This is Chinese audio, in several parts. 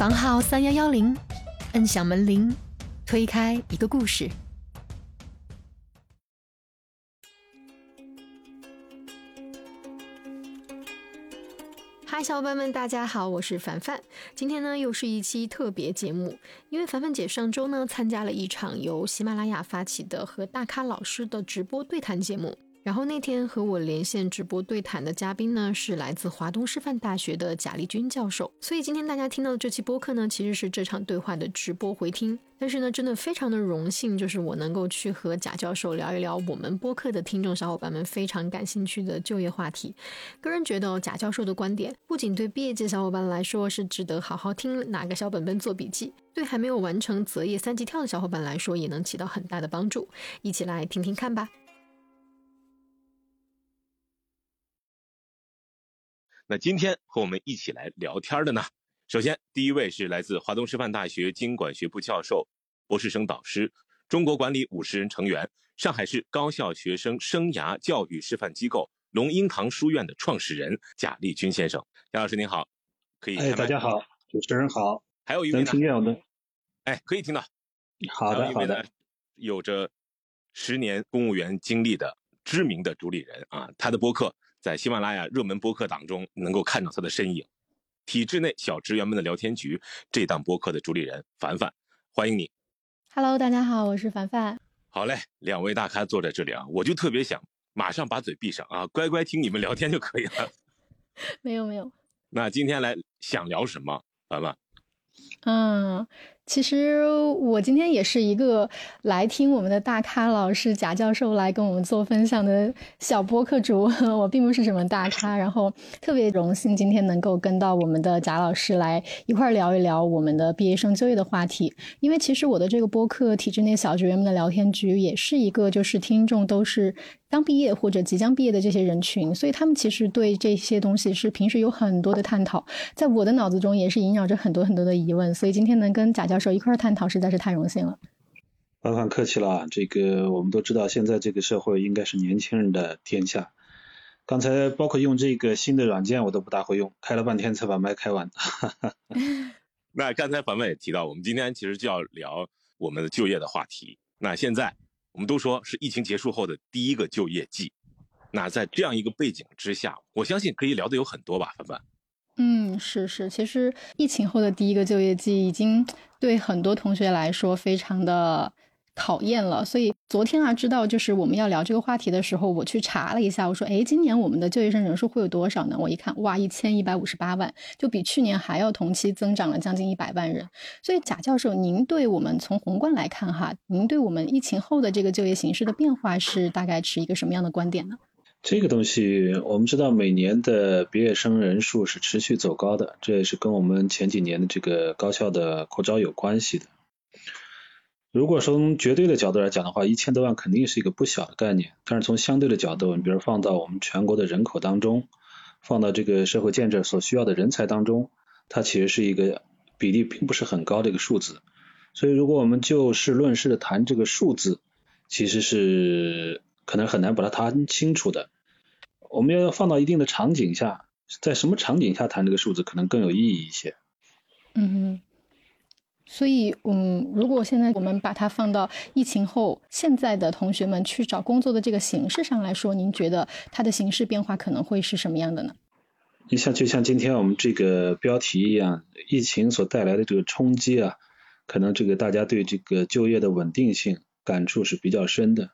房号三幺幺零，摁响门铃，推开一个故事。嗨，小伙伴们，大家好，我是凡凡。今天呢，又是一期特别节目，因为凡凡姐上周呢参加了一场由喜马拉雅发起的和大咖老师的直播对谈节目。然后那天和我连线直播对谈的嘉宾呢，是来自华东师范大学的贾立军教授。所以今天大家听到的这期播客呢，其实是这场对话的直播回听。但是呢，真的非常的荣幸，就是我能够去和贾教授聊一聊我们播客的听众小伙伴们非常感兴趣的就业话题。个人觉得贾教授的观点，不仅对毕业季小伙伴来说是值得好好听，拿个小本本做笔记；对还没有完成择业三级跳的小伙伴来说，也能起到很大的帮助。一起来听听看吧。那今天和我们一起来聊天的呢，首先第一位是来自华东师范大学经管学部教授、博士生导师、中国管理五十人成员、上海市高校学生生涯教育示范机构龙英堂书院的创始人贾立军先生。贾老师您好，可以。哎，大家好，主持人好。还有一位能听见吗？哎，可以听到。好的，好的。有着十年公务员经历的知名的主理人啊，他的播客。在喜马拉雅热门播客档中能够看到他的身影，体制内小职员们的聊天局这档播客的主理人凡凡，欢迎你。Hello，大家好，我是凡凡。好嘞，两位大咖坐在这里啊，我就特别想马上把嘴闭上啊，乖乖听你们聊天就可以了。没有没有。那今天来想聊什么，凡凡？嗯。其实我今天也是一个来听我们的大咖老师贾教授来跟我们做分享的小播客主，我并不是什么大咖，然后特别荣幸今天能够跟到我们的贾老师来一块聊一聊我们的毕业生就业的话题。因为其实我的这个播客体制内小职员们的聊天局也是一个，就是听众都是刚毕业或者即将毕业的这些人群，所以他们其实对这些东西是平时有很多的探讨，在我的脑子中也是萦绕着很多很多的疑问，所以今天能跟贾教。手一块探讨实在是太荣幸了。凡凡客气了，这个我们都知道，现在这个社会应该是年轻人的天下。刚才包括用这个新的软件，我都不大会用，开了半天才把麦开完。那刚才凡凡也提到，我们今天其实就要聊我们的就业的话题。那现在我们都说是疫情结束后的第一个就业季，那在这样一个背景之下，我相信可以聊的有很多吧，凡凡。嗯，是是，其实疫情后的第一个就业季已经对很多同学来说非常的考验了。所以昨天啊，知道就是我们要聊这个话题的时候，我去查了一下，我说，哎，今年我们的就业生人数会有多少呢？我一看，哇，一千一百五十八万，就比去年还要同期增长了将近一百万人。所以贾教授，您对我们从宏观来看哈，您对我们疫情后的这个就业形势的变化是大概持一个什么样的观点呢？这个东西，我们知道每年的毕业生人数是持续走高的，这也是跟我们前几年的这个高校的扩招有关系的。如果从绝对的角度来讲的话，一千多万肯定是一个不小的概念。但是从相对的角度，你比如放到我们全国的人口当中，放到这个社会建设所需要的人才当中，它其实是一个比例并不是很高的一个数字。所以如果我们就事论事的谈这个数字，其实是。可能很难把它谈清楚的，我们要放到一定的场景下，在什么场景下谈这个数字可能更有意义一些。嗯哼，所以嗯，如果现在我们把它放到疫情后现在的同学们去找工作的这个形式上来说，您觉得它的形式变化可能会是什么样的呢？你像就像今天我们这个标题一样，疫情所带来的这个冲击啊，可能这个大家对这个就业的稳定性感触是比较深的。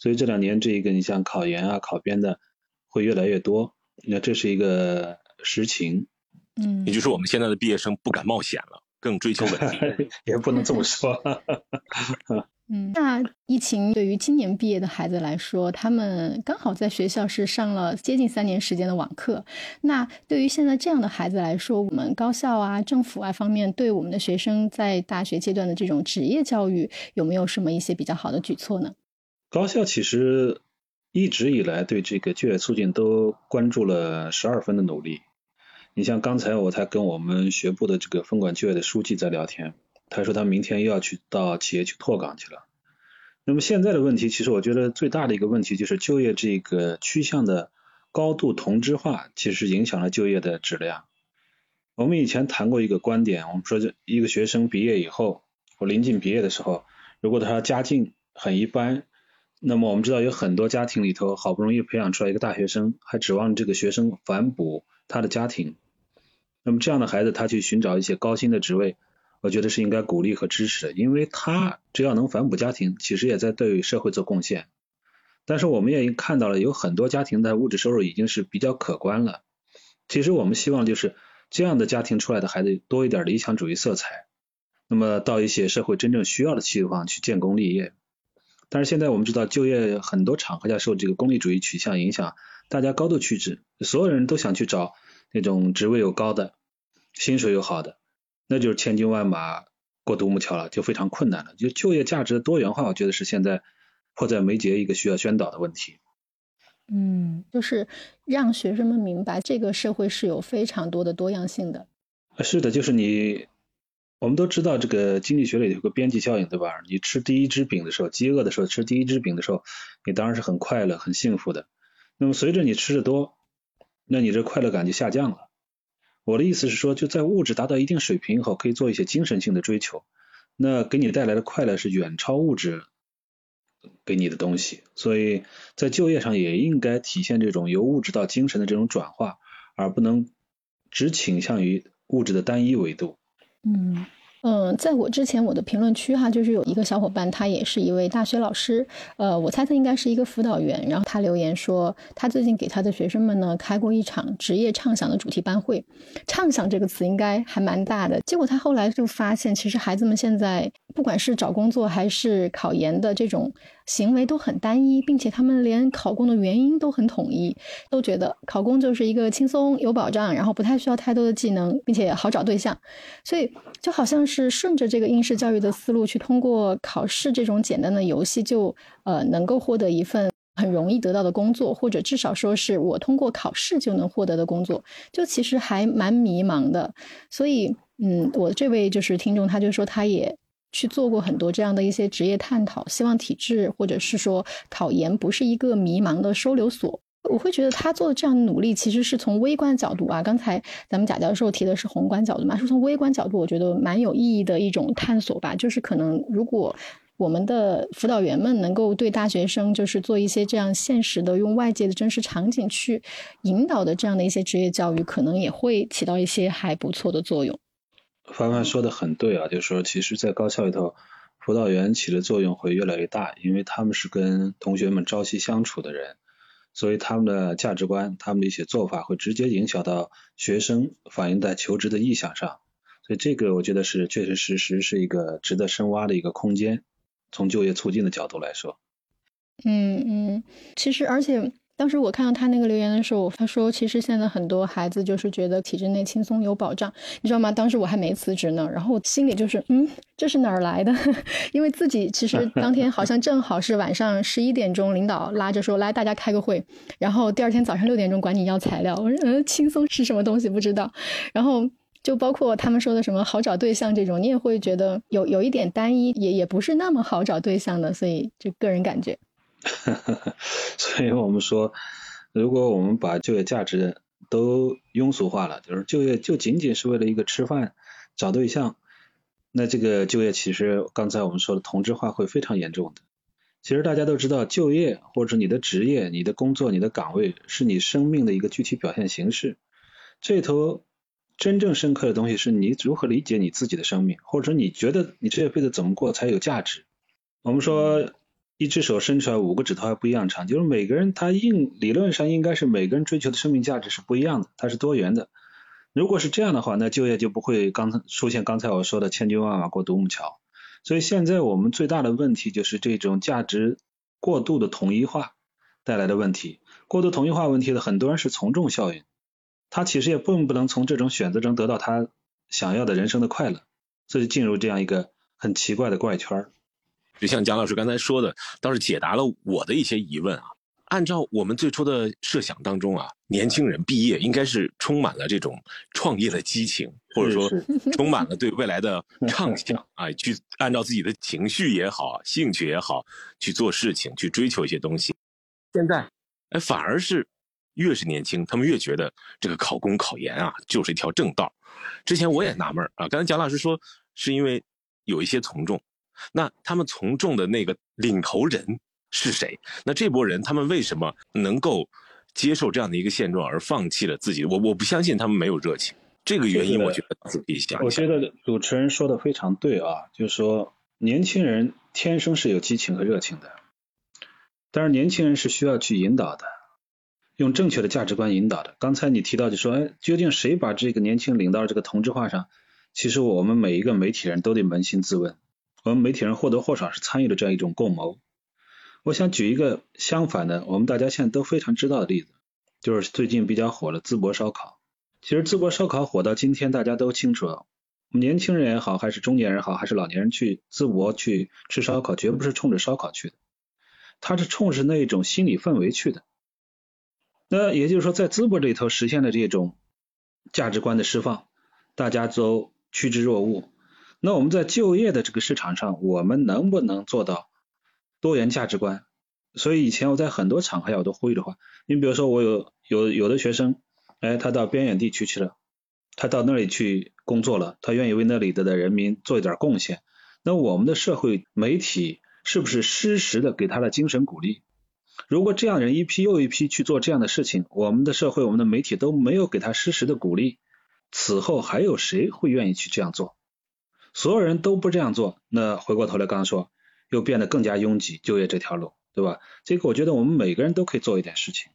所以这两年，这个你像考研啊、考编的会越来越多，那这是一个实情。嗯，也就是我们现在的毕业生不敢冒险了，更追求稳定。也不能这么说。嗯，那疫情对于今年毕业的孩子来说，他们刚好在学校是上了接近三年时间的网课。那对于现在这样的孩子来说，我们高校啊、政府啊方面对我们的学生在大学阶段的这种职业教育，有没有什么一些比较好的举措呢？高校其实一直以来对这个就业促进都关注了十二分的努力。你像刚才我才跟我们学部的这个分管就业的书记在聊天，他说他明天又要去到企业去拓岗去了。那么现在的问题，其实我觉得最大的一个问题就是就业这个趋向的高度同质化，其实影响了就业的质量。我们以前谈过一个观点，我们说，一个学生毕业以后，或临近毕业的时候，如果他家境很一般，那么我们知道有很多家庭里头好不容易培养出来一个大学生，还指望这个学生反哺他的家庭，那么这样的孩子他去寻找一些高薪的职位，我觉得是应该鼓励和支持的，因为他只要能反哺家庭，其实也在对社会做贡献。但是我们也看到了，有很多家庭的物质收入已经是比较可观了。其实我们希望就是这样的家庭出来的孩子多一点理想主义色彩，那么到一些社会真正需要的地方去建功立业。但是现在我们知道，就业很多场合下受这个功利主义取向影响，大家高度趋之，所有人都想去找那种职位又高的、薪水又好的，那就是千军万马过独木桥了，就非常困难了。就就业价值的多元化，我觉得是现在。迫在眉睫，一个需要宣导的问题。嗯，就是让学生们明白，这个社会是有非常多的多样性的。是的，就是你，我们都知道这个经济学里有个边际效应，对吧？你吃第一只饼的时候，饥饿的时候吃第一只饼的时候，你当然是很快乐、很幸福的。那么随着你吃的多，那你这快乐感就下降了。我的意思是说，就在物质达到一定水平以后，可以做一些精神性的追求，那给你带来的快乐是远超物质。给你的东西，所以在就业上也应该体现这种由物质到精神的这种转化，而不能只倾向于物质的单一维度。嗯。嗯，在我之前我的评论区哈，就是有一个小伙伴，他也是一位大学老师，呃，我猜他应该是一个辅导员。然后他留言说，他最近给他的学生们呢开过一场职业畅想的主题班会，畅想这个词应该还蛮大的。结果他后来就发现，其实孩子们现在不管是找工作还是考研的这种行为都很单一，并且他们连考公的原因都很统一，都觉得考公就是一个轻松有保障，然后不太需要太多的技能，并且好找对象，所以就好像是。顺着这个应试教育的思路去通过考试这种简单的游戏，就呃能够获得一份很容易得到的工作，或者至少说是我通过考试就能获得的工作，就其实还蛮迷茫的。所以，嗯，我这位就是听众，他就说他也去做过很多这样的一些职业探讨，希望体制或者是说考研不是一个迷茫的收留所。我会觉得他做的这样的努力，其实是从微观角度啊。刚才咱们贾教授提的是宏观角度嘛，是从微观角度，我觉得蛮有意义的一种探索吧。就是可能如果我们的辅导员们能够对大学生，就是做一些这样现实的，用外界的真实场景去引导的这样的一些职业教育，可能也会起到一些还不错的作用。凡凡说的很对啊，就是说，其实，在高校里头，辅导员起的作用会越来越大，因为他们是跟同学们朝夕相处的人。所以他们的价值观，他们的一些做法会直接影响到学生反映在求职的意向上，所以这个我觉得是确确实实是一个值得深挖的一个空间，从就业促进的角度来说。嗯嗯，其实而且。当时我看到他那个留言的时候，他说其实现在很多孩子就是觉得体制内轻松有保障，你知道吗？当时我还没辞职呢，然后我心里就是嗯，这是哪儿来的？因为自己其实当天好像正好是晚上十一点钟，领导拉着说来大家开个会，然后第二天早上六点钟管你要材料。我说嗯，轻松是什么东西不知道。然后就包括他们说的什么好找对象这种，你也会觉得有有一点单一，也也不是那么好找对象的，所以就个人感觉。所以我们说，如果我们把就业价值都庸俗化了，就是就业就仅仅是为了一个吃饭、找对象，那这个就业其实刚才我们说的同质化会非常严重的。其实大家都知道，就业或者你的职业、你的工作、你的岗位是你生命的一个具体表现形式。这头真正深刻的东西是你如何理解你自己的生命，或者你觉得你这辈子怎么过才有价值。我们说。一只手伸出来，五个指头还不一样长。就是每个人他应理论上应该是每个人追求的生命价值是不一样的，它是多元的。如果是这样的话，那就业就不会刚才出现刚才我说的千军万马过独木桥。所以现在我们最大的问题就是这种价值过度的统一化带来的问题。过度统一化问题的很多人是从众效应，他其实也并不能从这种选择中得到他想要的人生的快乐，所以进入这样一个很奇怪的怪圈儿。就像蒋老师刚才说的，倒是解答了我的一些疑问啊。按照我们最初的设想当中啊，年轻人毕业应该是充满了这种创业的激情，或者说 充满了对未来的畅想啊，去按照自己的情绪也好、兴趣也好去做事情、去追求一些东西。现在，哎，反而是越是年轻，他们越觉得这个考公考研啊就是一条正道。之前我也纳闷啊，刚才蒋老师说是因为有一些从众，那他们从众的那个领头人是谁？那这波人他们为什么能够接受这样的一个现状而放弃了自己？我我不相信他们没有热情。这个原因，我觉得自己想。我觉得主持人说的非常对啊，就是说年轻人天生是有激情和热情的，但是年轻人是需要去引导的，用正确的价值观引导的。刚才你提到就说，哎，究竟谁把这个年轻领到了这个同质化上？其实我们每一个媒体人都得扪心自问，我们媒体人或多或少是参与了这样一种共谋。我想举一个相反的，我们大家现在都非常知道的例子，就是最近比较火的淄博烧烤。其实淄博烧烤火到今天，大家都清楚，年轻人也好，还是中年人好，还是老年人去淄博去吃烧烤，绝不是冲着烧烤去的，他是冲着那一种心理氛围去的。那也就是说，在淄博这里头实现了这种价值观的释放，大家都趋之若鹜。那我们在就业的这个市场上，我们能不能做到多元价值观？所以以前我在很多场合我都呼吁的话，你比如说我有有有的学生。哎，他到边远地区去了，他到那里去工作了，他愿意为那里的的人民做一点贡献。那我们的社会媒体是不是适时的给他的精神鼓励？如果这样人一批又一批去做这样的事情，我们的社会、我们的媒体都没有给他适时的鼓励，此后还有谁会愿意去这样做？所有人都不这样做，那回过头来刚刚说，又变得更加拥挤就业这条路，对吧？这个我觉得我们每个人都可以做一点事情。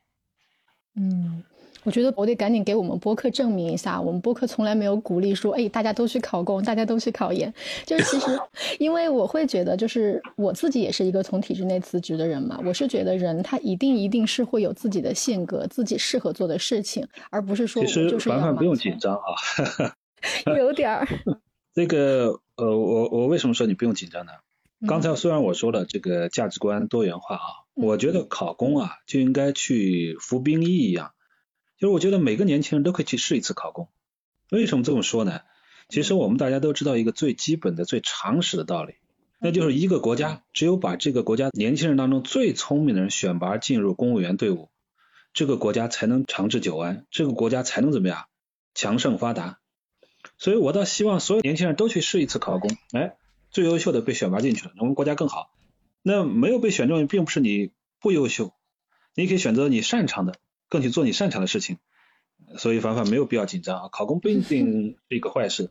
嗯。我觉得我得赶紧给我们播客证明一下，我们播客从来没有鼓励说，哎，大家都去考公，大家都去考研。就是其实，因为我会觉得，就是我自己也是一个从体制内辞职的人嘛，我是觉得人他一定一定是会有自己的性格，自己适合做的事情，而不是说其实凡凡不用紧张啊，有点儿。这个呃，我我为什么说你不用紧张呢？刚才虽然我说了这个价值观多元化啊，我觉得考公啊就应该去服兵役一样。就是我觉得每个年轻人都可以去试一次考公。为什么这么说呢？其实我们大家都知道一个最基本的、最常识的道理，那就是一个国家只有把这个国家年轻人当中最聪明的人选拔进入公务员队伍，这个国家才能长治久安，这个国家才能怎么样强盛发达。所以我倒希望所有年轻人都去试一次考公，哎，最优秀的被选拔进去了，我们国家更好。那没有被选中，并不是你不优秀，你可以选择你擅长的。更去做你擅长的事情，所以凡凡没有必要紧张啊，考公不一定是一个坏事。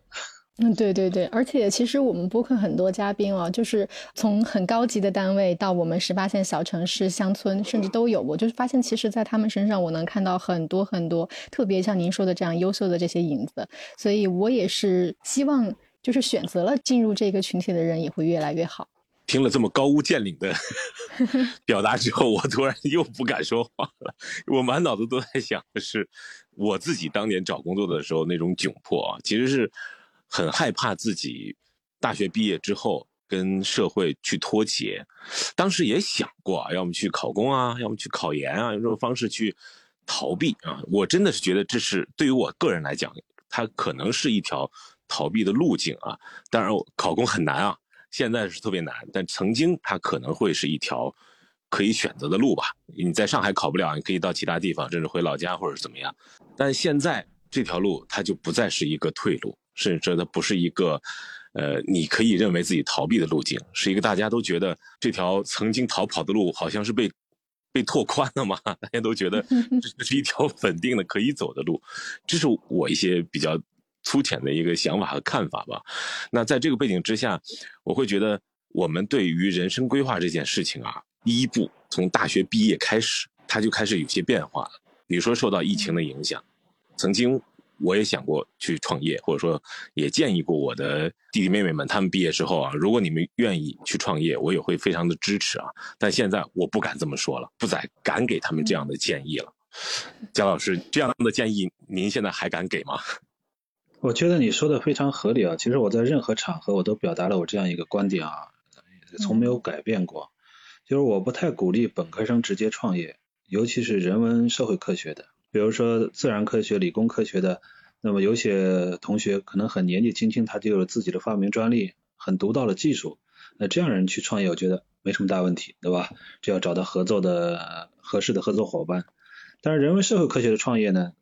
嗯，对对对，而且其实我们播客很多嘉宾啊，就是从很高级的单位到我们十八线小城市、乡村，甚至都有。我就是发现，其实，在他们身上，我能看到很多很多特别像您说的这样优秀的这些影子。所以我也是希望，就是选择了进入这个群体的人，也会越来越好。听了这么高屋建瓴的 表达之后，我突然又不敢说话了。我满脑子都在想的是，我自己当年找工作的时候那种窘迫啊，其实是很害怕自己大学毕业之后跟社会去脱节。当时也想过啊，要么去考公啊，要么去考研啊，用这种方式去逃避啊。我真的是觉得这是对于我个人来讲，它可能是一条逃避的路径啊。当然，考公很难啊。现在是特别难，但曾经它可能会是一条可以选择的路吧。你在上海考不了，你可以到其他地方，甚至回老家或者怎么样。但现在这条路它就不再是一个退路，甚至说它不是一个呃你可以认为自己逃避的路径，是一个大家都觉得这条曾经逃跑的路好像是被被拓宽了嘛？大家都觉得 这是一条稳定的可以走的路。这是我一些比较。粗浅的一个想法和看法吧。那在这个背景之下，我会觉得我们对于人生规划这件事情啊，第一步从大学毕业开始，它就开始有些变化了。比如说受到疫情的影响，曾经我也想过去创业，或者说也建议过我的弟弟妹妹们，他们毕业之后啊，如果你们愿意去创业，我也会非常的支持啊。但现在我不敢这么说了，不再敢给他们这样的建议了。姜老师，这样的建议您现在还敢给吗？我觉得你说的非常合理啊！其实我在任何场合我都表达了我这样一个观点啊，从没有改变过。就是我不太鼓励本科生直接创业，尤其是人文社会科学的，比如说自然科学、理工科学的。那么有些同学可能很年纪轻轻，他就有了自己的发明专利，很独到的技术。那这样人去创业，我觉得没什么大问题，对吧？只要找到合作的合适的合作伙伴。但是人文社会科学的创业呢，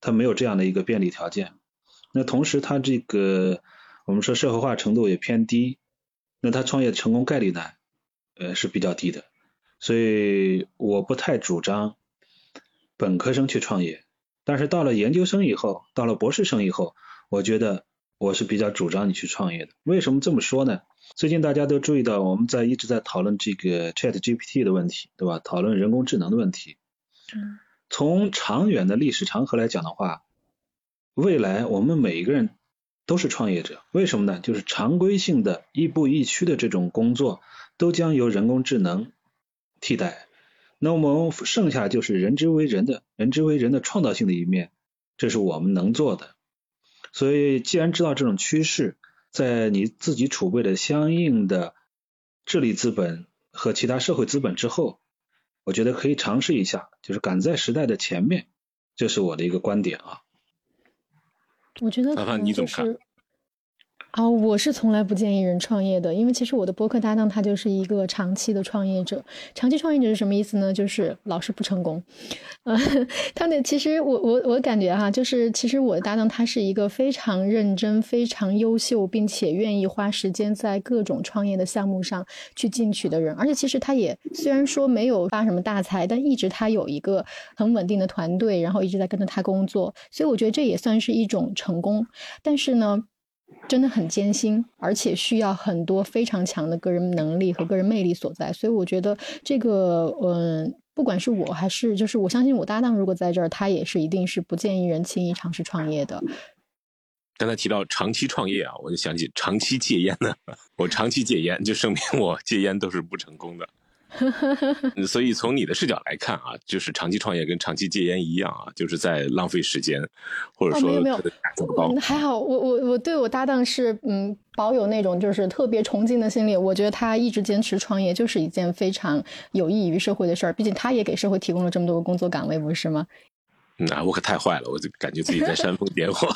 它没有这样的一个便利条件。那同时，它这个我们说社会化程度也偏低，那它创业成功概率呢，呃是比较低的。所以我不太主张本科生去创业。但是到了研究生以后，到了博士生以后，我觉得我是比较主张你去创业的。为什么这么说呢？最近大家都注意到，我们在一直在讨论这个 Chat GPT 的问题，对吧？讨论人工智能的问题。嗯。从长远的历史长河来讲的话，未来我们每一个人都是创业者。为什么呢？就是常规性的亦步亦趋的这种工作，都将由人工智能替代。那我们剩下就是人之为人的人之为人的创造性的一面，这是我们能做的。所以，既然知道这种趋势，在你自己储备的相应的智力资本和其他社会资本之后，我觉得可以尝试一下，就是赶在时代的前面，这是我的一个观点啊。我觉得，麻烦你怎啊？哦，我是从来不建议人创业的，因为其实我的播客搭档他就是一个长期的创业者。长期创业者是什么意思呢？就是老是不成功。呃，他的其实我我我感觉哈，就是其实我的搭档他是一个非常认真、非常优秀，并且愿意花时间在各种创业的项目上去进取的人。而且其实他也虽然说没有发什么大财，但一直他有一个很稳定的团队，然后一直在跟着他工作。所以我觉得这也算是一种成功。但是呢。真的很艰辛，而且需要很多非常强的个人能力和个人魅力所在。所以我觉得这个，嗯，不管是我还是就是我相信我搭档，如果在这儿，他也是一定是不建议人轻易尝试创业的。刚才提到长期创业啊，我就想起长期戒烟呢。我长期戒烟，就证明我戒烟都是不成功的。所以从你的视角来看啊，就是长期创业跟长期戒烟一样啊，就是在浪费时间，或者说没有没有，还好，我我我对我搭档是嗯保有那种就是特别崇敬的心理。我觉得他一直坚持创业就是一件非常有益于社会的事儿，毕竟他也给社会提供了这么多个工作岗位，不是吗？那 我可太坏了，我就感觉自己在煽风点火。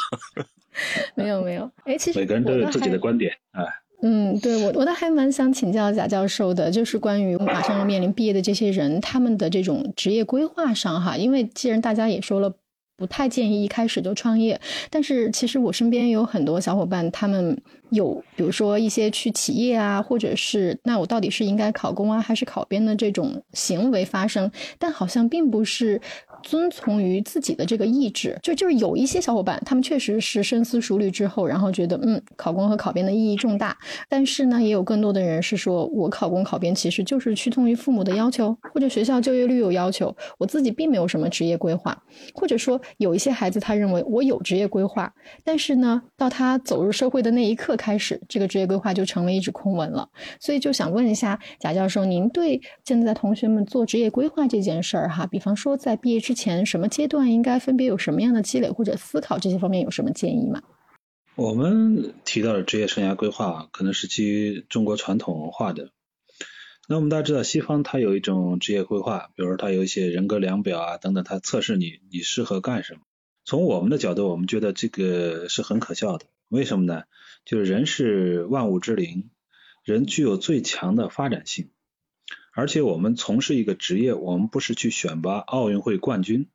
没有没有，哎，其实每个人都有自己的观点啊。嗯，对我我倒还蛮想请教贾教授的，就是关于马上要面临毕业的这些人，他们的这种职业规划上哈，因为既然大家也说了。不太建议一开始就创业，但是其实我身边有很多小伙伴，他们有比如说一些去企业啊，或者是那我到底是应该考公啊，还是考编的这种行为发生，但好像并不是遵从于自己的这个意志。就就是有一些小伙伴，他们确实是深思熟虑之后，然后觉得嗯，考公和考编的意义重大。但是呢，也有更多的人是说我考公考编其实就是屈从于父母的要求，或者学校就业率有要求，我自己并没有什么职业规划，或者说。有一些孩子，他认为我有职业规划，但是呢，到他走入社会的那一刻开始，这个职业规划就成为一纸空文了。所以就想问一下贾教授，您对现在同学们做职业规划这件事儿，哈，比方说在毕业之前什么阶段应该分别有什么样的积累或者思考，这些方面有什么建议吗？我们提到的职业生涯规划，可能是基于中国传统文化的。那我们大家知道，西方它有一种职业规划，比如说它有一些人格量表啊等等，它测试你你适合干什么。从我们的角度，我们觉得这个是很可笑的。为什么呢？就是人是万物之灵，人具有最强的发展性，而且我们从事一个职业，我们不是去选拔奥运会冠军。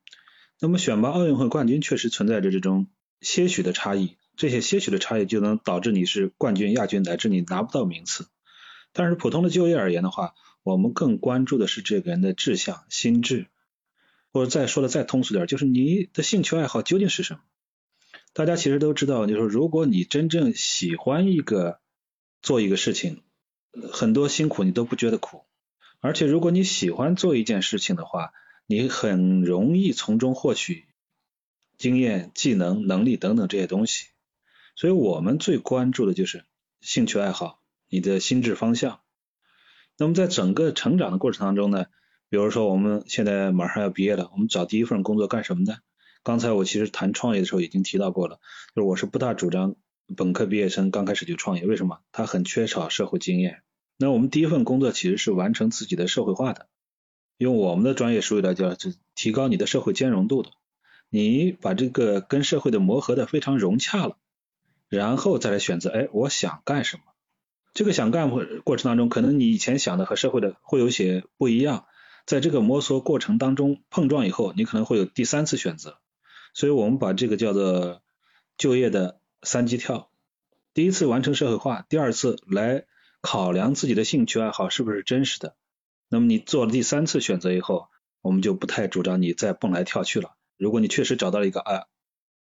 那么选拔奥运会冠军确实存在着这种些许的差异，这些些许的差异就能导致你是冠军、亚军，乃至你拿不到名次。但是普通的就业而言的话，我们更关注的是这个人的志向、心智，或者再说的再通俗点，就是你的兴趣爱好究竟是什么？大家其实都知道，就是如果你真正喜欢一个做一个事情，很多辛苦你都不觉得苦，而且如果你喜欢做一件事情的话，你很容易从中获取经验、技能、能力等等这些东西。所以我们最关注的就是兴趣爱好。你的心智方向。那么在整个成长的过程当中呢，比如说我们现在马上要毕业了，我们找第一份工作干什么呢？刚才我其实谈创业的时候已经提到过了，就是我是不大主张本科毕业生刚开始就创业，为什么？他很缺少社会经验。那我们第一份工作其实是完成自己的社会化的，用我们的专业术语来叫，就提高你的社会兼容度的。你把这个跟社会的磨合的非常融洽了，然后再来选择，哎，我想干什么？这个想干过过程当中，可能你以前想的和社会的会有些不一样，在这个摸索过程当中碰撞以后，你可能会有第三次选择。所以我们把这个叫做就业的三级跳。第一次完成社会化，第二次来考量自己的兴趣爱好是不是真实的。那么你做了第三次选择以后，我们就不太主张你再蹦来跳去了。如果你确实找到了一个啊，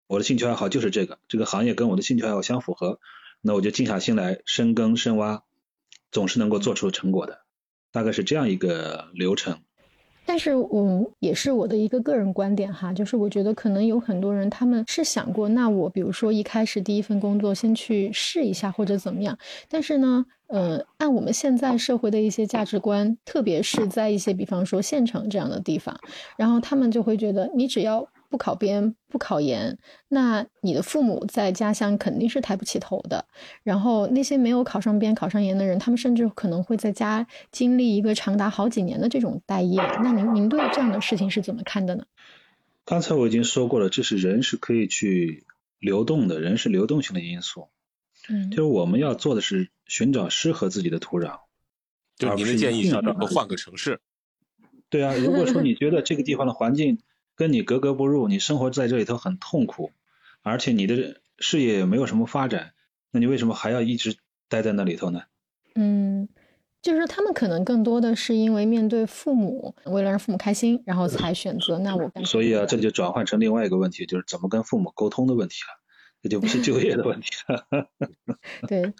我的兴趣爱好就是这个，这个行业跟我的兴趣爱好相符合，那我就静下心来深耕深挖，总是能够做出成果的。大概是这样一个流程。但是，嗯也是我的一个个人观点哈，就是我觉得可能有很多人他们是想过，那我比如说一开始第一份工作先去试一下或者怎么样，但是呢，呃，按我们现在社会的一些价值观，特别是在一些比方说县城这样的地方，然后他们就会觉得你只要。不考编不考研，那你的父母在家乡肯定是抬不起头的。然后那些没有考上编、考上研的人，他们甚至可能会在家经历一个长达好几年的这种待业。那您您对这样的事情是怎么看的呢？刚才我已经说过了，这是人是可以去流动的，人是流动性的因素。嗯，就是我们要做的是寻找适合自己的土壤。就您的建议是换个城市。对啊，如果说你觉得这个地方的环境，跟你格格不入，你生活在这里头很痛苦，而且你的事业也没有什么发展，那你为什么还要一直待在那里头呢？嗯，就是他们可能更多的是因为面对父母，为了让父母开心，然后才选择。那我所以啊，这就转换成另外一个问题，就是怎么跟父母沟通的问题了，这就不是就业的问题了。对，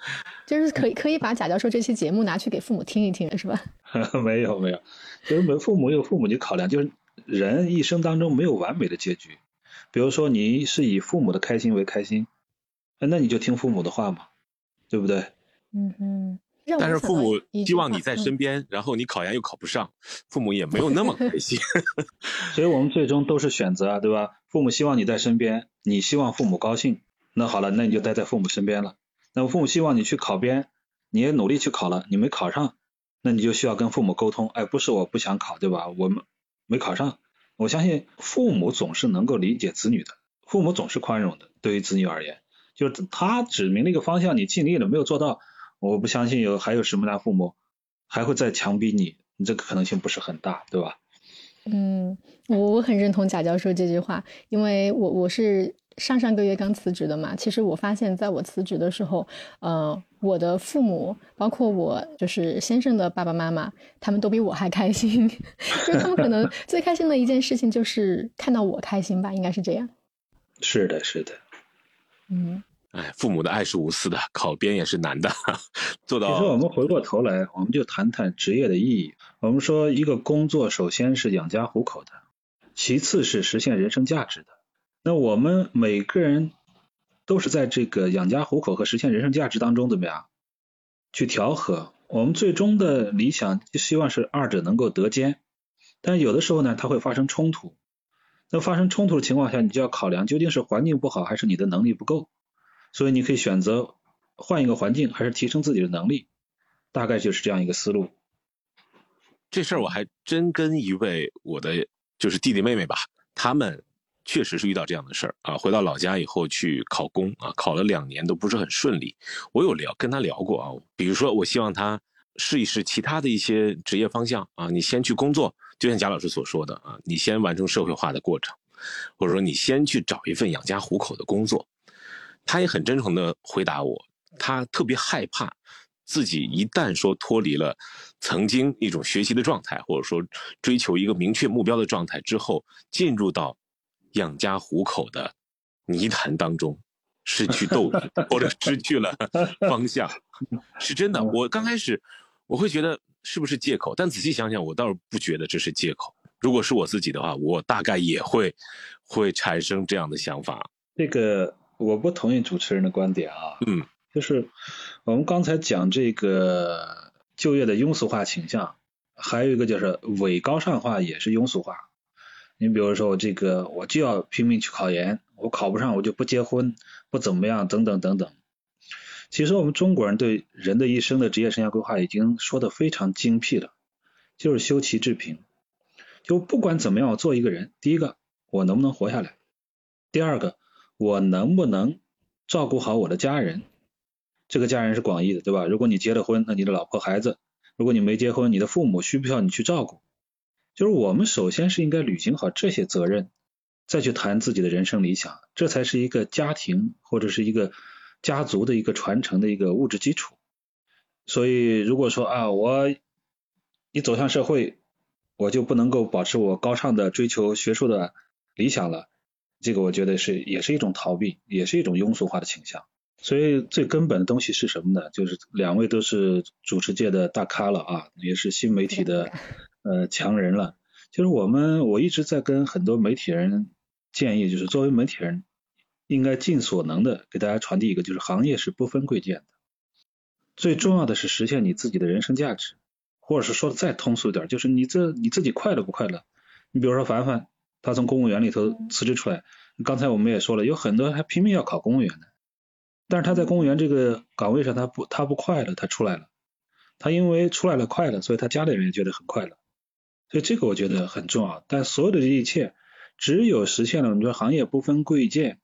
就是可以可以把贾教授这期节目拿去给父母听一听，是吧？没有没有，就是每父母有父母的考量，就是。人一生当中没有完美的结局，比如说你是以父母的开心为开心，那你就听父母的话嘛，对不对？嗯嗯。但是父母希望你在身边，然后你考研又考不上，父母也没有那么 开心。所以我们最终都是选择，对吧？父母希望你在身边，你希望父母高兴，那好了，那你就待在父母身边了。那么父母希望你去考编，你也努力去考了，你没考上，那你就需要跟父母沟通，哎，不是我不想考，对吧？我们。没考上，我相信父母总是能够理解子女的，父母总是宽容的。对于子女而言，就是他指明了一个方向，你尽力了没有做到，我不相信有还有什么样父母还会再强逼你，你这个可能性不是很大，对吧？嗯，我我很认同贾教授这句话，因为我我是。上上个月刚辞职的嘛，其实我发现，在我辞职的时候，呃，我的父母，包括我就是先生的爸爸妈妈，他们都比我还开心，就他们可能 最开心的一件事情就是看到我开心吧，应该是这样。是的，是的。嗯，哎，父母的爱是无私的，考编也是难的，做到。其实我们回过头来，我们就谈谈职业的意义。我们说，一个工作首先是养家糊口的，其次是实现人生价值的。那我们每个人都是在这个养家糊口和实现人生价值当中怎么样去调和？我们最终的理想就希望是二者能够得兼，但有的时候呢，它会发生冲突。那发生冲突的情况下，你就要考量究竟是环境不好还是你的能力不够。所以你可以选择换一个环境，还是提升自己的能力，大概就是这样一个思路。这事儿我还真跟一位我的就是弟弟妹妹吧，他们。确实是遇到这样的事儿啊！回到老家以后去考公啊，考了两年都不是很顺利。我有聊跟他聊过啊，比如说我希望他试一试其他的一些职业方向啊，你先去工作，就像贾老师所说的啊，你先完成社会化的过程，或者说你先去找一份养家糊口的工作。他也很真诚的回答我，他特别害怕自己一旦说脱离了曾经一种学习的状态，或者说追求一个明确目标的状态之后，进入到养家糊口的泥潭当中，失去斗志 或者失去了方向，是真的。我刚开始我会觉得是不是借口，但仔细想想，我倒是不觉得这是借口。如果是我自己的话，我大概也会会产生这样的想法。这个我不同意主持人的观点啊，嗯，就是我们刚才讲这个就业的庸俗化倾向，还有一个就是伪高尚化也是庸俗化。你比如说我这个我就要拼命去考研，我考不上我就不结婚，不怎么样，等等等等。其实我们中国人对人的一生的职业生涯规划已经说的非常精辟了，就是修齐治平。就不管怎么样，我做一个人，第一个我能不能活下来，第二个我能不能照顾好我的家人。这个家人是广义的，对吧？如果你结了婚，那你的老婆孩子；如果你没结婚，你的父母需不需要你去照顾？就是我们首先是应该履行好这些责任，再去谈自己的人生理想，这才是一个家庭或者是一个家族的一个传承的一个物质基础。所以如果说啊，我一走向社会，我就不能够保持我高尚的追求学术的理想了，这个我觉得是也是一种逃避，也是一种庸俗化的倾向。所以最根本的东西是什么呢？就是两位都是主持界的大咖了啊，也是新媒体的呃强人了。就是我们我一直在跟很多媒体人建议，就是作为媒体人，应该尽所能的给大家传递一个，就是行业是不分贵贱的，最重要的是实现你自己的人生价值，或者是说的再通俗一点，就是你这你自己快乐不快乐？你比如说凡凡，他从公务员里头辞职出来，刚才我们也说了，有很多还拼命要考公务员的。但是他在公务员这个岗位上，他不他不快乐，他出来了。他因为出来了快乐，所以他家里人也觉得很快乐。所以这个我觉得很重要。但所有的这一切，只有实现了我们说行业不分贵贱，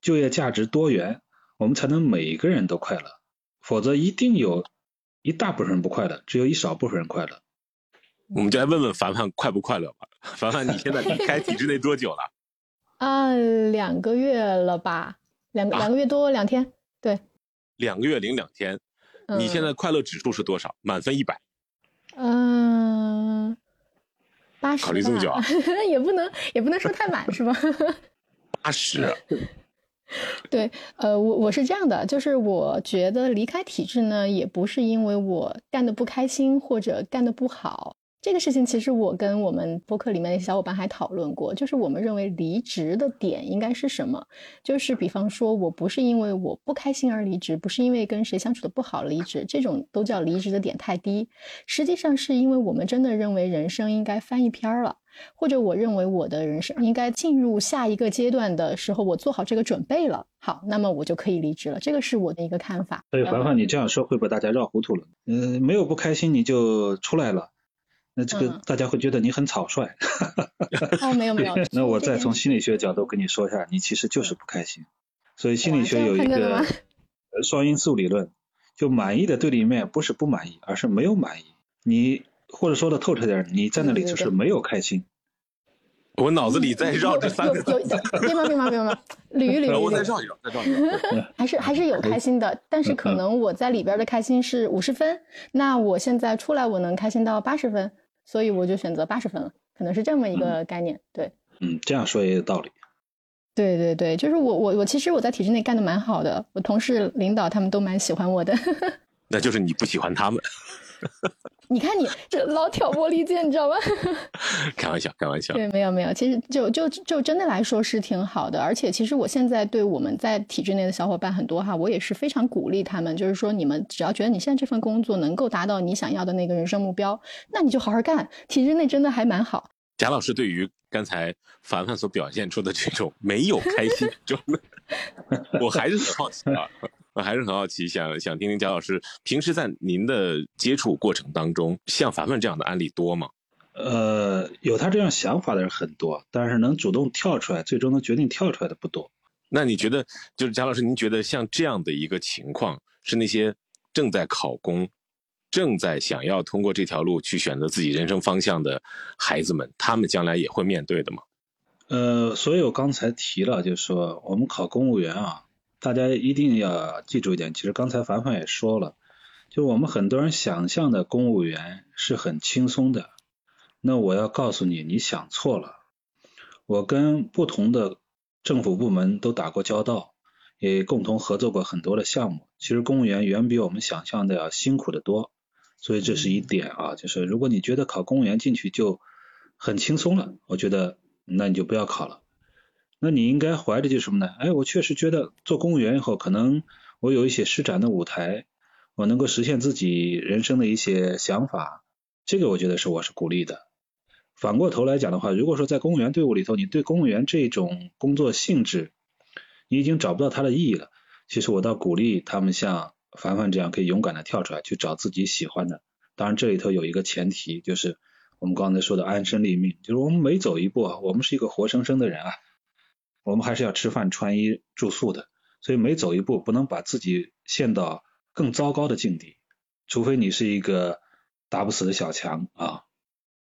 就业价值多元，我们才能每个人都快乐。否则一定有一大部分人不快乐，只有一少部分人快乐。我们就来问问凡凡快不快乐吧。凡凡，你现在离开体制内多久了？啊，两个月了吧。两两个月多两天，对，两个月零两天，你现在快乐指数是多少？满分一百，嗯，八十。考虑这么久啊？也不能也不能说太满是吧？八十。对，呃，我我是这样的，就是我觉得离开体制呢，也不是因为我干的不开心或者干的不好。这个事情其实我跟我们播客里面的小伙伴还讨论过，就是我们认为离职的点应该是什么？就是比方说我不是因为我不开心而离职，不是因为跟谁相处的不好离职，这种都叫离职的点太低。实际上是因为我们真的认为人生应该翻一篇了，或者我认为我的人生应该进入下一个阶段的时候，我做好这个准备了，好，那么我就可以离职了。这个是我的一个看法。所以凡凡，你这样说会把大家绕糊涂了。嗯，没有不开心你就出来了。那这个大家会觉得你很草率。哦，没有没有。那我再从心理学角度跟你说一下，你其实就是不开心。所以心理学有一个双因素理论，就满意的对立面不是不满意，而是没有满意。你或者说的透彻点，你在那里就是没有开心。我脑子里在绕这三个字。别忙别忙别忙，捋一捋。我再绕一绕，再绕一绕。还是还是有开心的，但是可能我在里边的开心是五十分，那我现在出来我能开心到八十分。所以我就选择八十分了，可能是这么一个概念，对。嗯，这样说也有道理。对对对，就是我我我其实我在体制内干的蛮好的，我同事领导他们都蛮喜欢我的。那就是你不喜欢他们。你看你 这老挑拨离间，你知道吗？开玩笑，开玩笑。对，没有没有，其实就就就真的来说是挺好的。而且其实我现在对我们在体制内的小伙伴很多哈，我也是非常鼓励他们，就是说你们只要觉得你现在这份工作能够达到你想要的那个人生目标，那你就好好干。体制内真的还蛮好。贾老师对于刚才凡凡所表现出的这种没有开心，就 我还是很好奇啊。我还是很好奇，想想听听贾老师平时在您的接触过程当中，像凡凡这样的案例多吗？呃，有他这样想法的人很多，但是能主动跳出来，最终能决定跳出来的不多。那你觉得，就是贾老师，您觉得像这样的一个情况，是那些正在考公、正在想要通过这条路去选择自己人生方向的孩子们，他们将来也会面对的吗？呃，所以我刚才提了，就是说我们考公务员啊。大家一定要记住一点，其实刚才凡凡也说了，就我们很多人想象的公务员是很轻松的。那我要告诉你，你想错了。我跟不同的政府部门都打过交道，也共同合作过很多的项目。其实公务员远比我们想象的要辛苦的多，所以这是一点啊。就是如果你觉得考公务员进去就很轻松了，我觉得那你就不要考了。那你应该怀着就是什么呢？哎，我确实觉得做公务员以后，可能我有一些施展的舞台，我能够实现自己人生的一些想法，这个我觉得是我是鼓励的。反过头来讲的话，如果说在公务员队伍里头，你对公务员这种工作性质，你已经找不到它的意义了，其实我倒鼓励他们像凡凡这样，可以勇敢的跳出来去找自己喜欢的。当然这里头有一个前提，就是我们刚才说的安身立命，就是我们每走一步啊，我们是一个活生生的人啊。我们还是要吃饭、穿衣、住宿的，所以每走一步不能把自己陷到更糟糕的境地，除非你是一个打不死的小强啊。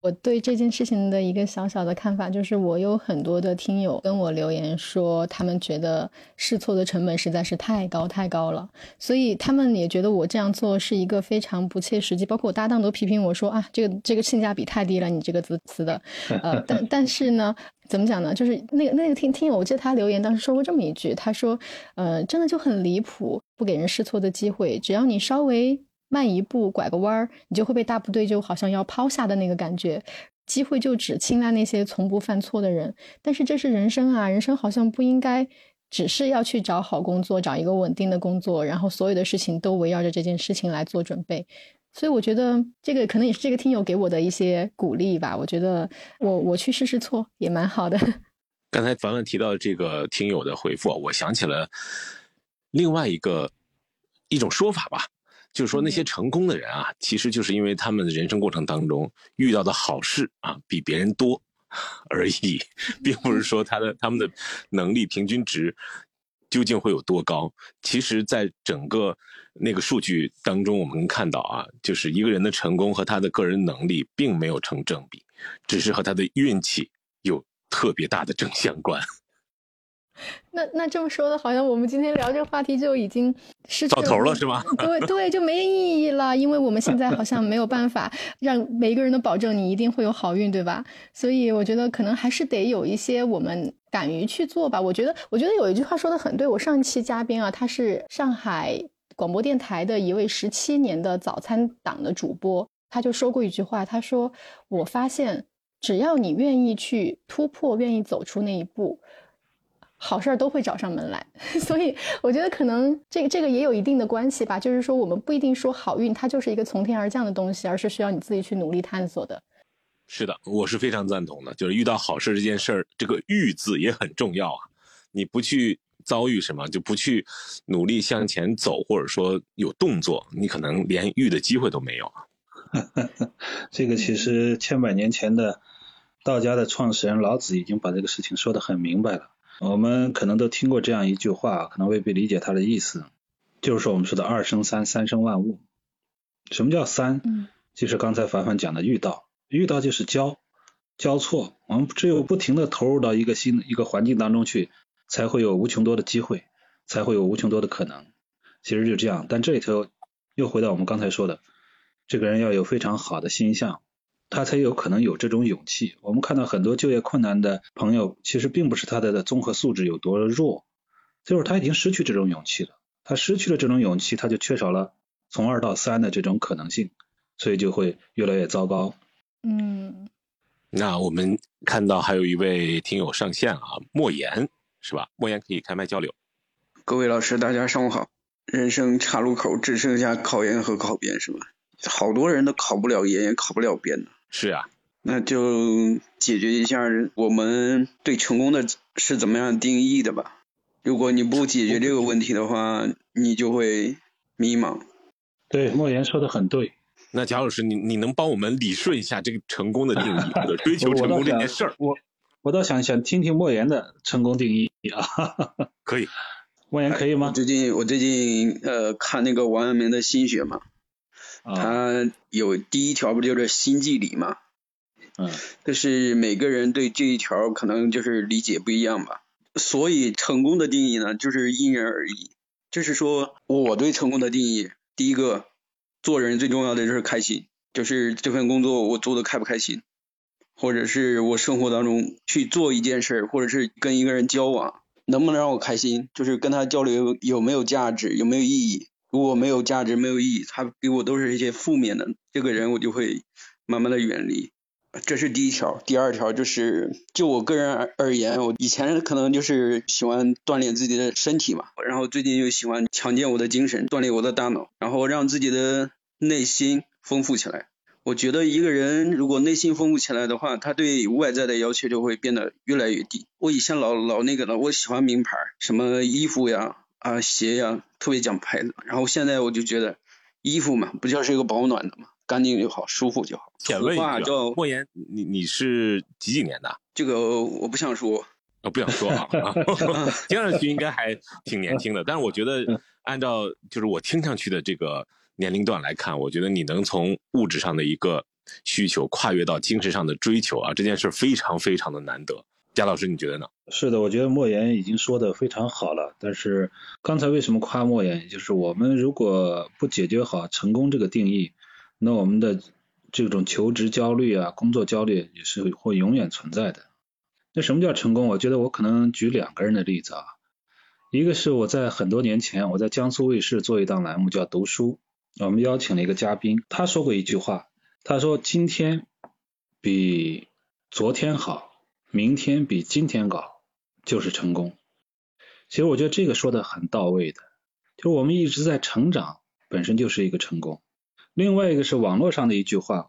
我对这件事情的一个小小的看法就是，我有很多的听友跟我留言说，他们觉得试错的成本实在是太高太高了，所以他们也觉得我这样做是一个非常不切实际。包括我搭档都批评我说啊，这个这个性价比太低了，你这个词词的。呃，但但是呢，怎么讲呢？就是那个那个听听友，我记得他留言当时说过这么一句，他说，呃，真的就很离谱，不给人试错的机会，只要你稍微。慢一步，拐个弯儿，你就会被大部队就好像要抛下的那个感觉。机会就只青睐那些从不犯错的人。但是这是人生啊，人生好像不应该只是要去找好工作，找一个稳定的工作，然后所有的事情都围绕着这件事情来做准备。所以我觉得这个可能也是这个听友给我的一些鼓励吧。我觉得我我去试试错也蛮好的。刚才凡凡提到这个听友的回复，我想起了另外一个一种说法吧。就是说，那些成功的人啊，其实就是因为他们的人生过程当中遇到的好事啊比别人多而已，并不是说他的他们的能力平均值究竟会有多高。其实，在整个那个数据当中，我们看到啊，就是一个人的成功和他的个人能力并没有成正比，只是和他的运气有特别大的正相关。那那这么说的，好像我们今天聊这个话题就已经失到头了，是吗？对对，就没意义了，因为我们现在好像没有办法 让每一个人都保证你一定会有好运，对吧？所以我觉得可能还是得有一些我们敢于去做吧。我觉得，我觉得有一句话说的很对。我上一期嘉宾啊，他是上海广播电台的一位十七年的早餐档的主播，他就说过一句话，他说：“我发现，只要你愿意去突破，愿意走出那一步。”好事儿都会找上门来，所以我觉得可能这个这个也有一定的关系吧。就是说，我们不一定说好运它就是一个从天而降的东西，而是需要你自己去努力探索的。是的，我是非常赞同的。就是遇到好事这件事儿，这个“遇”字也很重要啊。你不去遭遇什么，就不去努力向前走，或者说有动作，你可能连遇的机会都没有啊。这个其实千百年前的道家的创始人老子已经把这个事情说得很明白了。我们可能都听过这样一句话，可能未必理解它的意思，就是说我们说的二生三，三生万物。什么叫三？嗯，就是刚才凡凡讲的遇到，遇到就是交，交错。我们只有不停的投入到一个新一个环境当中去，才会有无穷多的机会，才会有无穷多的可能。其实就这样，但这里头又回到我们刚才说的，这个人要有非常好的心象。他才有可能有这种勇气。我们看到很多就业困难的朋友，其实并不是他的综合素质有多弱，就是他已经失去这种勇气了。他失去了这种勇气，他就缺少了从二到三的这种可能性，所以就会越来越糟糕。嗯，那我们看到还有一位听友上线了啊，莫言是吧？莫言可以开麦交流。各位老师，大家上午好。人生岔路口只剩下考研和考编是吧？好多人都考不了研，也考不了编的。是啊，那就解决一下我们对成功的是怎么样定义的吧。如果你不解决这个问题的话，你就会迷茫。对，莫言说的很对。那贾老师，你你能帮我们理顺一下这个成功的定义或者追求成功这件事儿？我我倒想想听听莫言的成功定义啊。可以，莫言可以吗？最近我最近呃看那个王阳明的心学嘛。他有第一条不就是心即理嘛？嗯，就是每个人对这一条可能就是理解不一样吧。所以成功的定义呢，就是因人而异。就是说，我对成功的定义，第一个，做人最重要的就是开心，就是这份工作我做的开不开心，或者是我生活当中去做一件事，或者是跟一个人交往，能不能让我开心，就是跟他交流有没有价值，有没有意义。如果没有价值、没有意义，他给我都是一些负面的，这个人我就会慢慢的远离。这是第一条。第二条就是，就我个人而言，我以前可能就是喜欢锻炼自己的身体嘛，然后最近又喜欢强健我的精神，锻炼我的大脑，然后让自己的内心丰富起来。我觉得一个人如果内心丰富起来的话，他对外在的要求就会变得越来越低。我以前老老那个了，我喜欢名牌，什么衣服呀。啊，鞋呀，特别讲牌子。然后现在我就觉得，衣服嘛，不就是一个保暖的嘛，干净就好，舒服就好。简问一句，莫言，你你是几几年的？这个我不想说，我不想说啊。听上去应该还挺年轻的，但是我觉得，按照就是我听上去的这个年龄段来看，我觉得你能从物质上的一个需求跨越到精神上的追求啊，这件事非常非常的难得。贾老师，你觉得呢？是的，我觉得莫言已经说的非常好了。但是刚才为什么夸莫言？就是我们如果不解决好成功这个定义，那我们的这种求职焦虑啊、工作焦虑也是会永远存在的。那什么叫成功？我觉得我可能举两个人的例子啊。一个是我在很多年前，我在江苏卫视做一档栏目叫《读书》，我们邀请了一个嘉宾，他说过一句话，他说：“今天比昨天好。”明天比今天高就是成功。其实我觉得这个说的很到位的，就是我们一直在成长，本身就是一个成功。另外一个是网络上的一句话，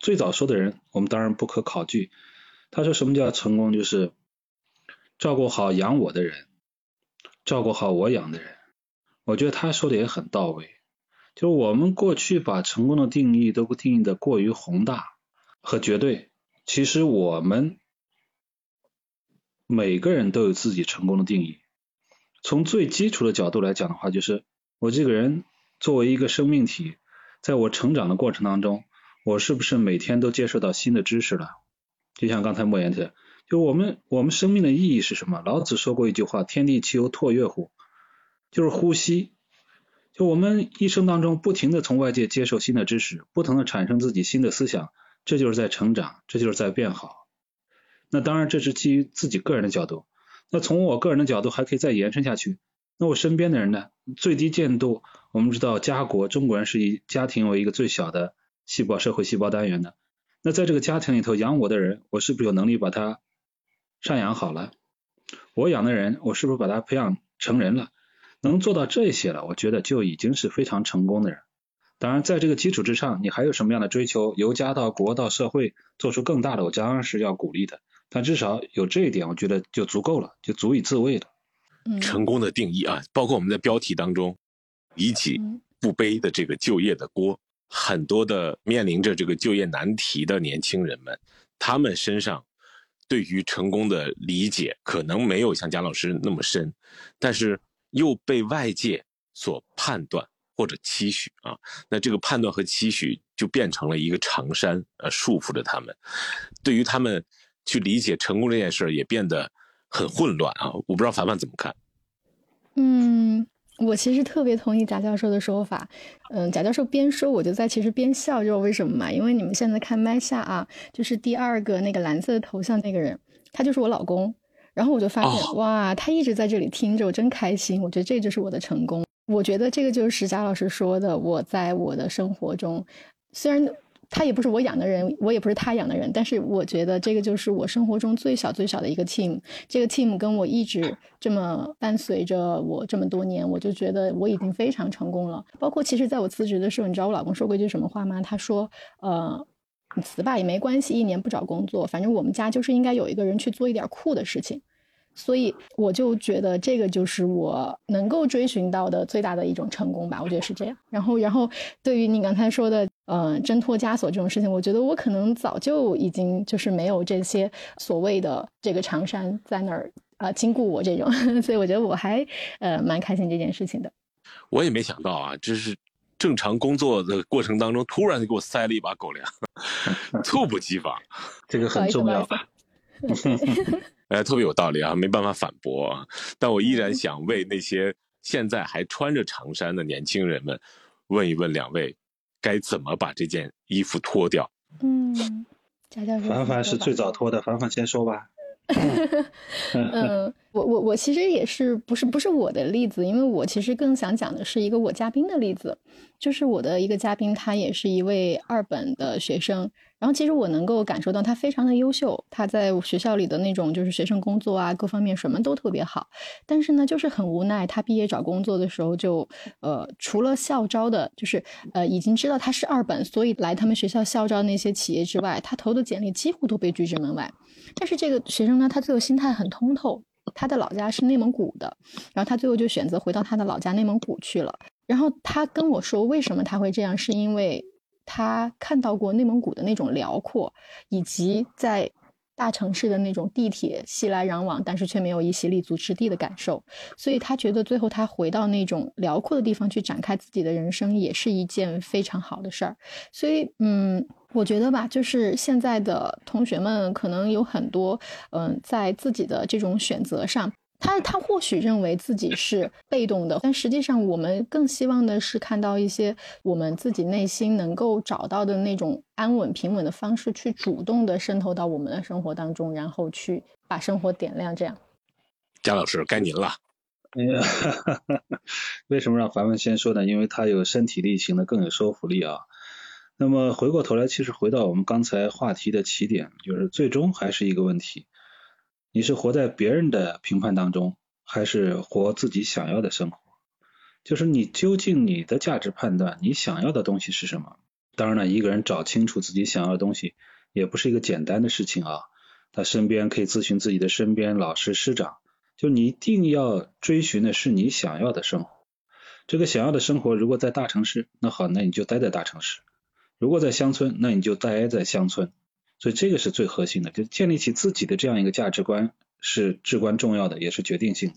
最早说的人我们当然不可考据。他说什么叫成功？就是照顾好养我的人，照顾好我养的人。我觉得他说的也很到位。就是我们过去把成功的定义都定义的过于宏大和绝对，其实我们。每个人都有自己成功的定义。从最基础的角度来讲的话，就是我这个人作为一个生命体，在我成长的过程当中，我是不是每天都接受到新的知识了？就像刚才莫言的，就我们我们生命的意义是什么？老子说过一句话：“天地其由拓跃乎？”就是呼吸。就我们一生当中不停的从外界接受新的知识，不停的产生自己新的思想，这就是在成长，这就是在变好。那当然，这是基于自己个人的角度。那从我个人的角度，还可以再延伸下去。那我身边的人呢？最低限度，我们知道家国，中国人是以家庭为一个最小的细胞社会细胞单元的。那在这个家庭里头养我的人，我是不是有能力把他赡养好了？我养的人，我是不是把他培养成人了？能做到这些了，我觉得就已经是非常成功的人。当然，在这个基础之上，你还有什么样的追求？由家到国到社会，做出更大的，我当然是要鼓励的。但至少有这一点，我觉得就足够了，就足以自慰了。成功的定义啊，包括我们在标题当中，以己不背的这个就业的锅，很多的面临着这个就业难题的年轻人们，他们身上对于成功的理解可能没有像贾老师那么深，但是又被外界所判断或者期许啊，那这个判断和期许就变成了一个长衫，呃，束缚着他们，对于他们。去理解成功这件事儿也变得很混乱啊！我不知道凡凡怎么看。嗯，我其实特别同意贾教授的说法。嗯，贾教授边说我就在其实边笑，知道为什么吗？因为你们现在看麦下啊，就是第二个那个蓝色的头像那个人，他就是我老公。然后我就发现，哇，他一直在这里听着，我真开心。我觉得这就是我的成功。我觉得这个就是贾老师说的，我在我的生活中，虽然。他也不是我养的人，我也不是他养的人，但是我觉得这个就是我生活中最小最小的一个 team。这个 team 跟我一直这么伴随着我这么多年，我就觉得我已经非常成功了。包括其实在我辞职的时候，你知道我老公说过一句什么话吗？他说：“呃，你辞吧也没关系，一年不找工作，反正我们家就是应该有一个人去做一点酷的事情。”所以我就觉得这个就是我能够追寻到的最大的一种成功吧，我觉得是这样。然后，然后对于你刚才说的，呃，挣脱枷锁这种事情，我觉得我可能早就已经就是没有这些所谓的这个长衫在那儿啊禁锢我这种，所以我觉得我还呃蛮开心这件事情的。我也没想到啊，这是正常工作的过程当中突然就给我塞了一把狗粮，猝不及防，这个很重要。哎，特别有道理啊，没办法反驳。啊。但我依然想为那些现在还穿着长衫的年轻人们问一问两位，该怎么把这件衣服脱掉？嗯，凡凡是最早脱的，凡凡先说吧。嗯，我我我其实也是不是不是我的例子，因为我其实更想讲的是一个我嘉宾的例子，就是我的一个嘉宾，他也是一位二本的学生。然后其实我能够感受到他非常的优秀，他在学校里的那种就是学生工作啊，各方面什么都特别好。但是呢，就是很无奈，他毕业找工作的时候就，呃，除了校招的，就是呃已经知道他是二本，所以来他们学校校招那些企业之外，他投的简历几乎都被拒之门外。但是这个学生呢，他最后心态很通透，他的老家是内蒙古的，然后他最后就选择回到他的老家内蒙古去了。然后他跟我说，为什么他会这样，是因为。他看到过内蒙古的那种辽阔，以及在大城市的那种地铁熙来攘往，但是却没有一席立足之地的感受。所以他觉得最后他回到那种辽阔的地方去展开自己的人生，也是一件非常好的事儿。所以，嗯，我觉得吧，就是现在的同学们可能有很多，嗯，在自己的这种选择上。他他或许认为自己是被动的，但实际上我们更希望的是看到一些我们自己内心能够找到的那种安稳平稳的方式，去主动的渗透到我们的生活当中，然后去把生活点亮。这样，贾老师该您了。哎呀，为什么让凡凡先说呢？因为他有身体力行的更有说服力啊。那么回过头来，其实回到我们刚才话题的起点，就是最终还是一个问题。你是活在别人的评判当中，还是活自己想要的生活？就是你究竟你的价值判断，你想要的东西是什么？当然了，一个人找清楚自己想要的东西，也不是一个简单的事情啊。他身边可以咨询自己的身边老师师长，就你一定要追寻的是你想要的生活。这个想要的生活，如果在大城市，那好，那你就待在大城市；如果在乡村，那你就待在乡村。所以这个是最核心的，就建立起自己的这样一个价值观是至关重要的，也是决定性的。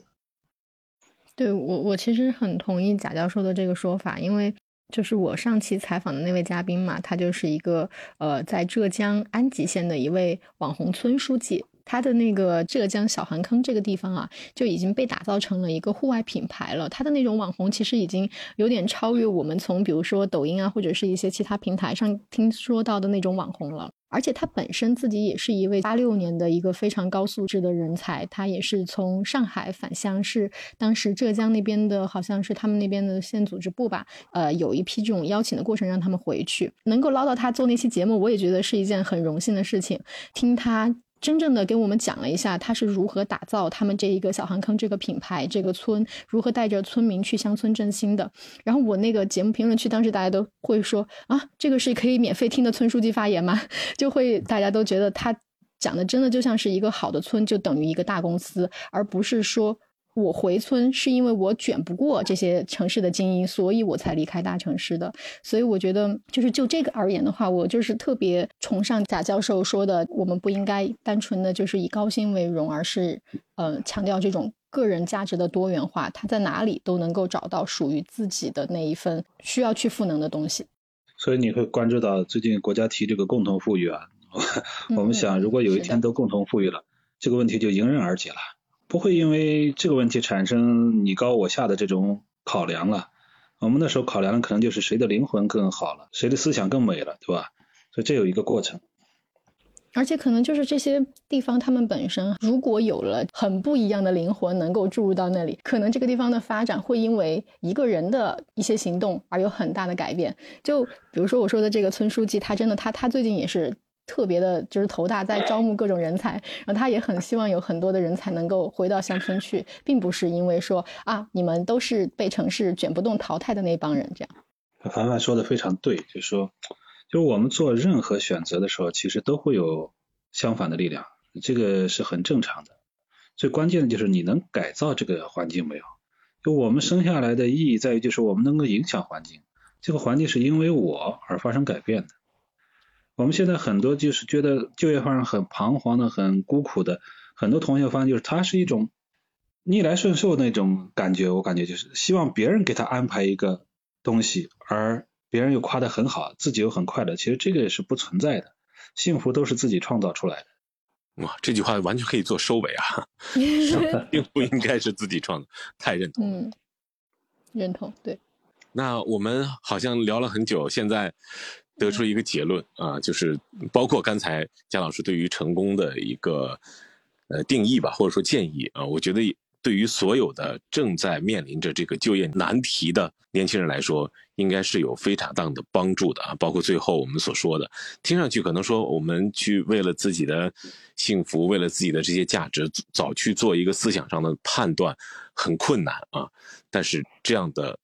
对我，我其实很同意贾教授的这个说法，因为就是我上期采访的那位嘉宾嘛，他就是一个呃，在浙江安吉县的一位网红村书记。它的那个浙江小韩坑这个地方啊，就已经被打造成了一个户外品牌了。它的那种网红其实已经有点超越我们从比如说抖音啊，或者是一些其他平台上听说到的那种网红了。而且他本身自己也是一位八六年的一个非常高素质的人才，他也是从上海返乡，是当时浙江那边的，好像是他们那边的县组织部吧，呃，有一批这种邀请的过程让他们回去，能够捞到他做那期节目，我也觉得是一件很荣幸的事情。听他。真正的给我们讲了一下他是如何打造他们这一个小韩坑这个品牌，这个村如何带着村民去乡村振兴的。然后我那个节目评论区当时大家都会说啊，这个是可以免费听的村书记发言吗？就会大家都觉得他讲的真的就像是一个好的村就等于一个大公司，而不是说。我回村是因为我卷不过这些城市的精英，所以我才离开大城市的。所以我觉得，就是就这个而言的话，我就是特别崇尚贾教授说的，我们不应该单纯的就是以高薪为荣，而是呃强调这种个人价值的多元化，他在哪里都能够找到属于自己的那一份需要去赋能的东西。所以你会关注到最近国家提这个共同富裕啊，我们想如果有一天都共同富裕了，这个问题就迎刃而解了。不会因为这个问题产生你高我下的这种考量了。我们那时候考量的可能就是谁的灵魂更好了，谁的思想更美了，对吧？所以这有一个过程。而且可能就是这些地方，他们本身如果有了很不一样的灵魂能够注入到那里，可能这个地方的发展会因为一个人的一些行动而有很大的改变。就比如说我说的这个村书记，他真的他他最近也是。特别的，就是头大，在招募各种人才，然后他也很希望有很多的人才能够回到乡村去，并不是因为说啊，你们都是被城市卷不动淘汰的那帮人这样。凡凡说的非常对，就是说，就我们做任何选择的时候，其实都会有相反的力量，这个是很正常的。最关键的就是你能改造这个环境没有？就我们生下来的意义在于，就是我们能够影响环境，这个环境是因为我而发生改变的。我们现在很多就是觉得就业方很彷徨的、很孤苦的，很多同学发现就是他是一种逆来顺受那种感觉。我感觉就是希望别人给他安排一个东西，而别人又夸得很好，自己又很快乐。其实这个也是不存在的，幸福都是自己创造出来的。哇，这句话完全可以做收尾啊！并不应该是自己创造，太认同。嗯，认同。对。那我们好像聊了很久，现在。得出一个结论啊，就是包括刚才姜老师对于成功的一个呃定义吧，或者说建议啊，我觉得对于所有的正在面临着这个就业难题的年轻人来说，应该是有非常大的帮助的啊。包括最后我们所说的，听上去可能说我们去为了自己的幸福，为了自己的这些价值，早去做一个思想上的判断很困难啊，但是这样的。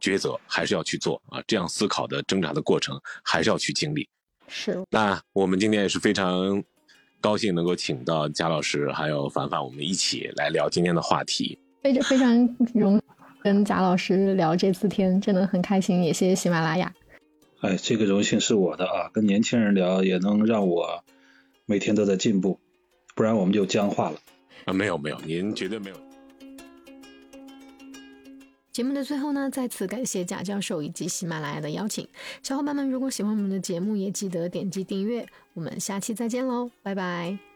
抉择还是要去做啊，这样思考的挣扎的过程还是要去经历。是。那我们今天也是非常高兴能够请到贾老师还有凡凡，我们一起来聊今天的话题。非常非常荣跟贾老师聊这次天，真的很开心，也谢谢喜马拉雅。哎，这个荣幸是我的啊，跟年轻人聊也能让我每天都在进步，不然我们就僵化了。啊，没有没有，您绝对没有。节目的最后呢，再次感谢贾教授以及喜马拉雅的邀请。小伙伴们，如果喜欢我们的节目，也记得点击订阅。我们下期再见喽，拜拜。